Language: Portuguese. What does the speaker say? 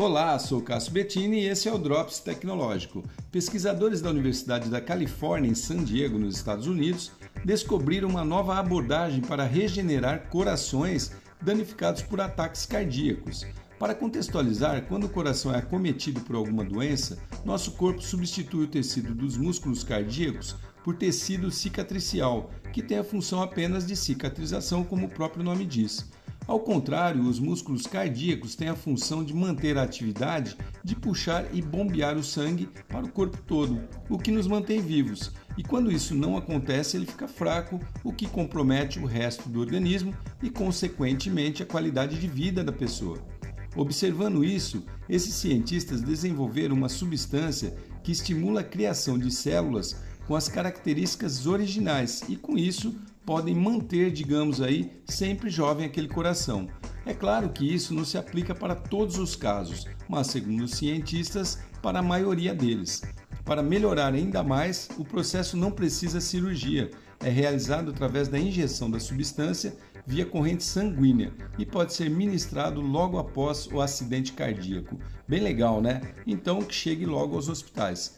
Olá, sou Cássio Bettini e esse é o Drops Tecnológico. Pesquisadores da Universidade da Califórnia, em San Diego, nos Estados Unidos, descobriram uma nova abordagem para regenerar corações danificados por ataques cardíacos. Para contextualizar, quando o coração é acometido por alguma doença, nosso corpo substitui o tecido dos músculos cardíacos por tecido cicatricial, que tem a função apenas de cicatrização, como o próprio nome diz. Ao contrário, os músculos cardíacos têm a função de manter a atividade de puxar e bombear o sangue para o corpo todo, o que nos mantém vivos. E quando isso não acontece, ele fica fraco, o que compromete o resto do organismo e, consequentemente, a qualidade de vida da pessoa. Observando isso, esses cientistas desenvolveram uma substância que estimula a criação de células com as características originais e com isso podem manter, digamos aí, sempre jovem aquele coração. É claro que isso não se aplica para todos os casos, mas segundo os cientistas, para a maioria deles. Para melhorar ainda mais, o processo não precisa cirurgia, é realizado através da injeção da substância via corrente sanguínea e pode ser ministrado logo após o acidente cardíaco. Bem legal, né? Então que chegue logo aos hospitais.